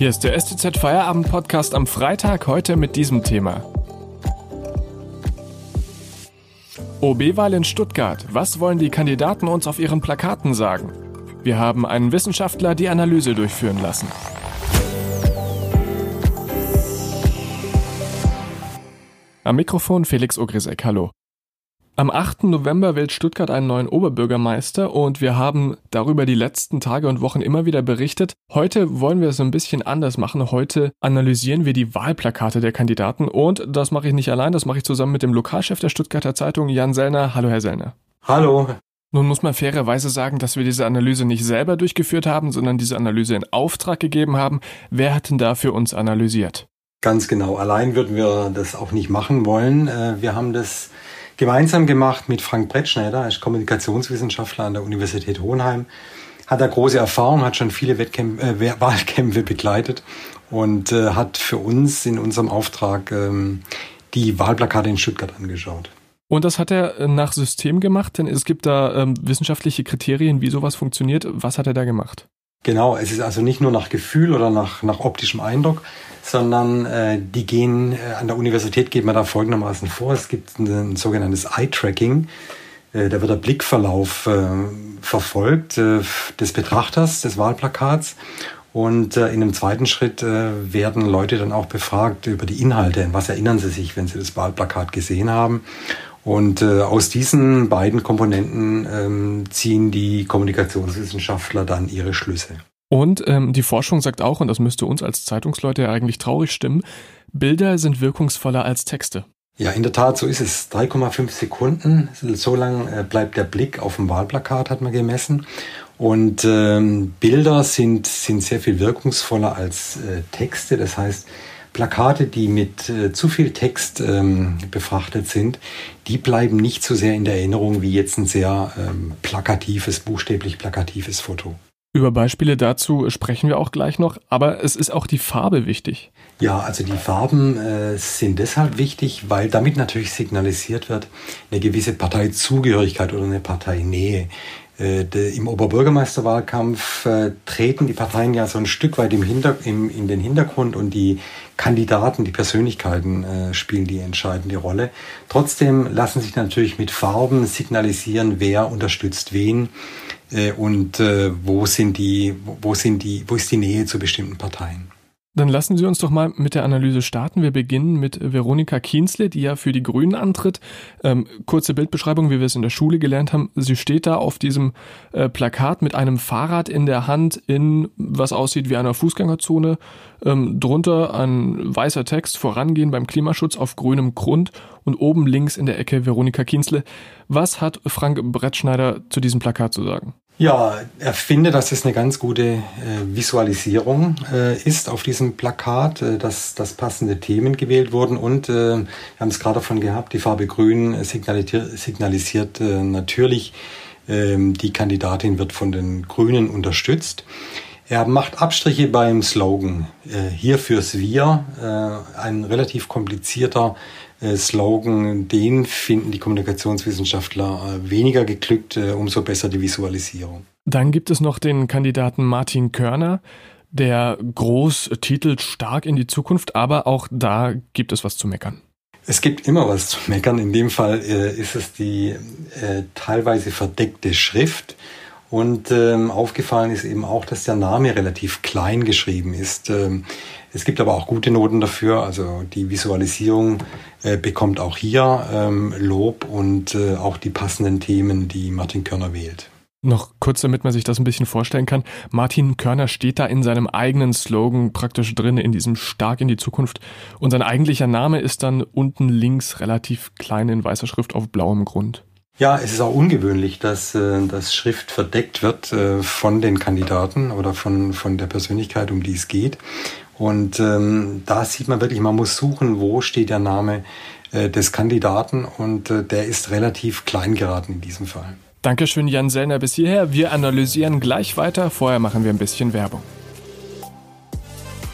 Hier ist der STZ Feierabend Podcast am Freitag heute mit diesem Thema. OB-Wahl in Stuttgart. Was wollen die Kandidaten uns auf ihren Plakaten sagen? Wir haben einen Wissenschaftler die Analyse durchführen lassen. Am Mikrofon Felix Ogrisek, hallo. Am 8. November wählt Stuttgart einen neuen Oberbürgermeister und wir haben darüber die letzten Tage und Wochen immer wieder berichtet. Heute wollen wir es ein bisschen anders machen. Heute analysieren wir die Wahlplakate der Kandidaten und das mache ich nicht allein, das mache ich zusammen mit dem Lokalchef der Stuttgarter Zeitung, Jan Sellner. Hallo, Herr Sellner. Hallo. Nun muss man fairerweise sagen, dass wir diese Analyse nicht selber durchgeführt haben, sondern diese Analyse in Auftrag gegeben haben. Wer hat denn da für uns analysiert? Ganz genau. Allein würden wir das auch nicht machen wollen. Äh, wir haben das gemeinsam gemacht mit Frank Brettschneider, er ist Kommunikationswissenschaftler an der Universität Hohenheim. Hat er große Erfahrung, hat schon viele Wettkämpfe, äh, Wahlkämpfe begleitet und äh, hat für uns in unserem Auftrag ähm, die Wahlplakate in Stuttgart angeschaut. Und das hat er äh, nach System gemacht, denn es gibt da ähm, wissenschaftliche Kriterien, wie sowas funktioniert. Was hat er da gemacht? Genau, es ist also nicht nur nach Gefühl oder nach, nach optischem Eindruck, sondern äh, die gehen, äh, an der Universität geht man da folgendermaßen vor. Es gibt ein, ein sogenanntes Eye-Tracking. Äh, da wird der Blickverlauf äh, verfolgt äh, des Betrachters des Wahlplakats. Und äh, in einem zweiten Schritt äh, werden Leute dann auch befragt über die Inhalte. An was erinnern sie sich, wenn sie das Wahlplakat gesehen haben? Und äh, aus diesen beiden Komponenten ähm, ziehen die Kommunikationswissenschaftler dann ihre Schlüsse. Und ähm, die Forschung sagt auch, und das müsste uns als Zeitungsleute ja eigentlich traurig stimmen, Bilder sind wirkungsvoller als Texte. Ja, in der Tat, so ist es. 3,5 Sekunden, so lang äh, bleibt der Blick auf dem Wahlplakat, hat man gemessen. Und ähm, Bilder sind, sind sehr viel wirkungsvoller als äh, Texte. Das heißt, Plakate, die mit äh, zu viel Text ähm, befrachtet sind, die bleiben nicht so sehr in der Erinnerung wie jetzt ein sehr ähm, plakatives, buchstäblich plakatives Foto. Über Beispiele dazu sprechen wir auch gleich noch, aber es ist auch die Farbe wichtig. Ja, also die Farben äh, sind deshalb wichtig, weil damit natürlich signalisiert wird, eine gewisse Parteizugehörigkeit oder eine Parteinähe. Äh, de, Im Oberbürgermeisterwahlkampf äh, treten die Parteien ja so ein Stück weit im Hinter, im, in den Hintergrund und die Kandidaten, die Persönlichkeiten äh, spielen die entscheidende Rolle. Trotzdem lassen sich natürlich mit Farben signalisieren, wer unterstützt wen äh, und äh, wo sind die, wo sind die, wo ist die Nähe zu bestimmten Parteien. Dann lassen Sie uns doch mal mit der Analyse starten. Wir beginnen mit Veronika Kienzle, die ja für die Grünen antritt. Ähm, kurze Bildbeschreibung, wie wir es in der Schule gelernt haben. Sie steht da auf diesem äh, Plakat mit einem Fahrrad in der Hand in was aussieht wie einer Fußgängerzone. Ähm, drunter ein weißer Text, vorangehen beim Klimaschutz auf grünem Grund und oben links in der Ecke Veronika Kienzle. Was hat Frank Brettschneider zu diesem Plakat zu sagen? Ja, er findet, dass es eine ganz gute äh, Visualisierung äh, ist auf diesem Plakat, äh, dass, dass passende Themen gewählt wurden und äh, wir haben es gerade davon gehabt, die Farbe Grün signalisiert, signalisiert äh, natürlich, ähm, die Kandidatin wird von den Grünen unterstützt. Er macht Abstriche beim Slogan äh, hier fürs Wir, äh, ein relativ komplizierter äh, Slogan, den finden die Kommunikationswissenschaftler äh, weniger geglückt, umso besser die Visualisierung. Dann gibt es noch den Kandidaten Martin Körner, der groß titelt stark in die Zukunft, aber auch da gibt es was zu meckern. Es gibt immer was zu meckern. In dem Fall äh, ist es die äh, teilweise verdeckte Schrift. Und ähm, aufgefallen ist eben auch, dass der Name relativ klein geschrieben ist. Ähm, es gibt aber auch gute Noten dafür. Also die Visualisierung äh, bekommt auch hier ähm, Lob und äh, auch die passenden Themen, die Martin Körner wählt. Noch kurz, damit man sich das ein bisschen vorstellen kann. Martin Körner steht da in seinem eigenen Slogan praktisch drin, in diesem Stark in die Zukunft. Und sein eigentlicher Name ist dann unten links relativ klein in weißer Schrift auf blauem Grund. Ja, es ist auch ungewöhnlich, dass äh, das Schrift verdeckt wird äh, von den Kandidaten oder von, von der Persönlichkeit, um die es geht. Und ähm, da sieht man wirklich, man muss suchen, wo steht der Name äh, des Kandidaten und äh, der ist relativ klein geraten in diesem Fall. Dankeschön, Jan Sellner, bis hierher. Wir analysieren gleich weiter. Vorher machen wir ein bisschen Werbung.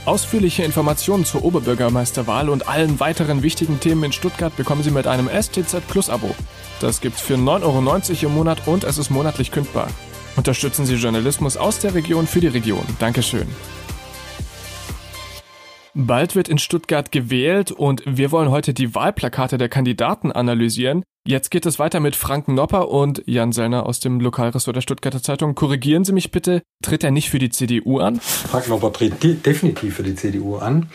Ausführliche Informationen zur Oberbürgermeisterwahl und allen weiteren wichtigen Themen in Stuttgart bekommen Sie mit einem STZ Plus Abo. Das gibt's für 9,90 Euro im Monat und es ist monatlich kündbar. Unterstützen Sie Journalismus aus der Region für die Region. Dankeschön. Bald wird in Stuttgart gewählt und wir wollen heute die Wahlplakate der Kandidaten analysieren. Jetzt geht es weiter mit Frank Nopper und Jan Sellner aus dem Lokalressort der Stuttgarter Zeitung. Korrigieren Sie mich bitte, tritt er nicht für die CDU an? Frank Nopper tritt definitiv für die CDU an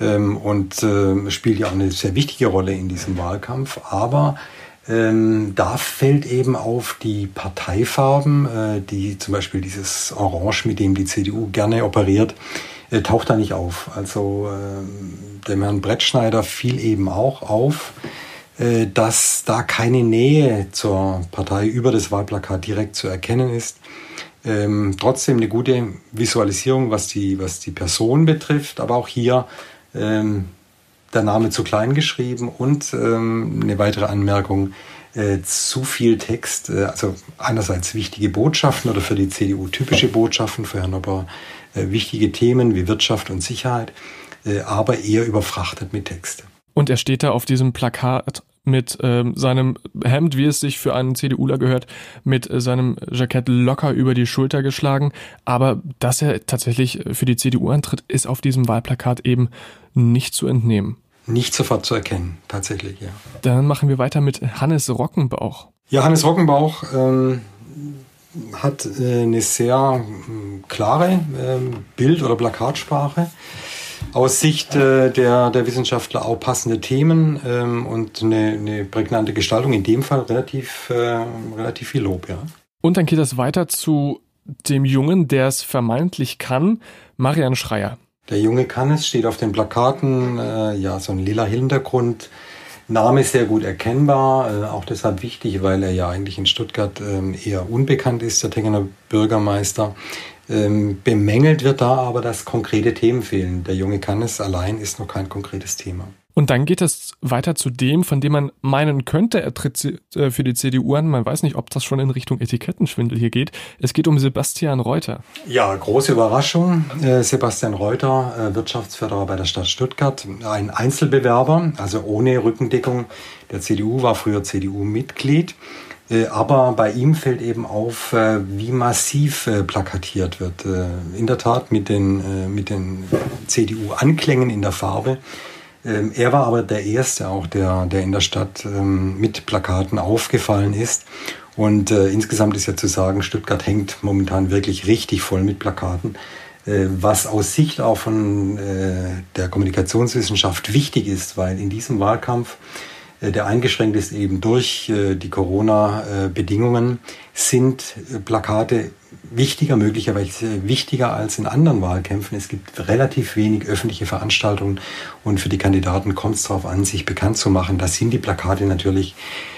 ähm, und äh, spielt ja auch eine sehr wichtige Rolle in diesem Wahlkampf. Aber ähm, da fällt eben auf die Parteifarben, äh, die zum Beispiel dieses Orange, mit dem die CDU gerne operiert, äh, taucht da nicht auf. Also äh, dem Herrn Brettschneider fiel eben auch auf, äh, dass da keine Nähe zur Partei über das Wahlplakat direkt zu erkennen ist. Ähm, trotzdem eine gute Visualisierung, was die, was die Person betrifft, aber auch hier ähm, der Name zu klein geschrieben und ähm, eine weitere Anmerkung, äh, zu viel Text, äh, also einerseits wichtige Botschaften oder für die CDU typische Botschaften, für Herrn Nopper äh, wichtige Themen wie Wirtschaft und Sicherheit, äh, aber eher überfrachtet mit Text. Und er steht da auf diesem Plakat mit ähm, seinem Hemd, wie es sich für einen CDUler gehört, mit äh, seinem Jackett locker über die Schulter geschlagen. Aber dass er tatsächlich für die CDU antritt, ist auf diesem Wahlplakat eben nicht zu entnehmen. Nicht sofort zu erkennen, tatsächlich, ja. Dann machen wir weiter mit Hannes Rockenbauch. Ja, Hannes Rockenbauch ähm, hat äh, eine sehr äh, klare äh, Bild- oder Plakatsprache. Aus Sicht äh, der, der Wissenschaftler auch passende Themen ähm, und eine, eine prägnante Gestaltung. In dem Fall relativ, äh, relativ viel Lob, ja. Und dann geht es weiter zu dem Jungen, der es vermeintlich kann, Marian Schreier. Der Junge kann es, steht auf den Plakaten, äh, ja, so ein lila Hintergrund, Name sehr gut erkennbar, äh, auch deshalb wichtig, weil er ja eigentlich in Stuttgart ähm, eher unbekannt ist, der Tengener Bürgermeister. Ähm, bemängelt wird da aber, dass konkrete Themen fehlen. Der Junge kann es allein ist noch kein konkretes Thema. Und dann geht es weiter zu dem, von dem man meinen könnte, er tritt äh, für die CDU an. Man weiß nicht, ob das schon in Richtung Etikettenschwindel hier geht. Es geht um Sebastian Reuter. Ja, große Überraschung. Äh, Sebastian Reuter, äh, Wirtschaftsförderer bei der Stadt Stuttgart, ein Einzelbewerber, also ohne Rückendeckung. Der CDU war früher CDU-Mitglied. Aber bei ihm fällt eben auf, wie massiv plakatiert wird. In der Tat mit den, mit den CDU-Anklängen in der Farbe. Ähm, er war aber der Erste auch, der, der in der Stadt ähm, mit Plakaten aufgefallen ist. Und äh, insgesamt ist ja zu sagen, Stuttgart hängt momentan wirklich richtig voll mit Plakaten. Äh, was aus Sicht auch von äh, der Kommunikationswissenschaft wichtig ist, weil in diesem Wahlkampf äh, der eingeschränkt ist eben durch äh, die Corona-Bedingungen, sind äh, Plakate wichtiger, möglicherweise wichtiger als in anderen Wahlkämpfen. Es gibt relativ wenig öffentliche Veranstaltungen und für die Kandidaten kommt es darauf an, sich bekannt zu machen. Da sind die Plakate natürlich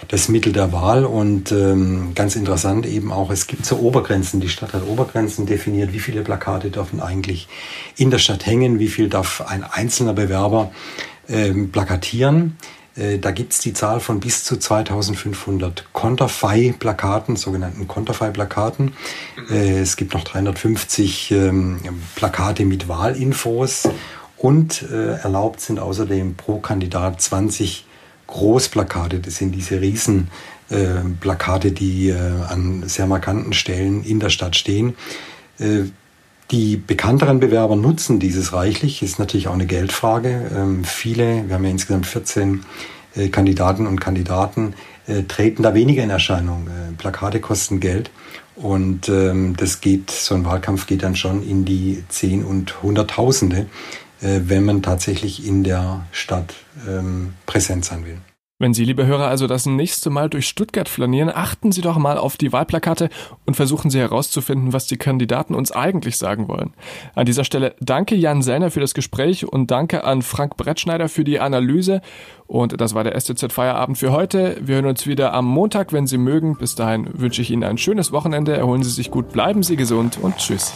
das Mittel der Wahl und ähm, ganz interessant eben auch, es gibt so Obergrenzen. Die Stadt hat Obergrenzen definiert, wie viele Plakate dürfen eigentlich in der Stadt hängen, wie viel darf ein einzelner Bewerber ähm, plakatieren. Äh, da gibt's die Zahl von bis zu 2500 Konterfei-Plakaten, sogenannten Konterfei-Plakaten. Mhm. Äh, es gibt noch 350 ähm, Plakate mit Wahlinfos und äh, erlaubt sind außerdem pro Kandidat 20 Großplakate. Das sind diese riesen Plakate, die an sehr markanten Stellen in der Stadt stehen. Die bekannteren Bewerber nutzen dieses reichlich, ist natürlich auch eine Geldfrage. Ähm, viele, wir haben ja insgesamt 14 äh, Kandidaten und Kandidaten, äh, treten da weniger in Erscheinung. Äh, Plakate kosten Geld und ähm, das geht, so ein Wahlkampf geht dann schon in die Zehn- und Hunderttausende, äh, wenn man tatsächlich in der Stadt ähm, präsent sein will. Wenn Sie, liebe Hörer, also das nächste Mal durch Stuttgart flanieren, achten Sie doch mal auf die Wahlplakate und versuchen Sie herauszufinden, was die Kandidaten uns eigentlich sagen wollen. An dieser Stelle danke Jan Sellner für das Gespräch und danke an Frank Brettschneider für die Analyse. Und das war der STZ Feierabend für heute. Wir hören uns wieder am Montag, wenn Sie mögen. Bis dahin wünsche ich Ihnen ein schönes Wochenende. Erholen Sie sich gut, bleiben Sie gesund und tschüss.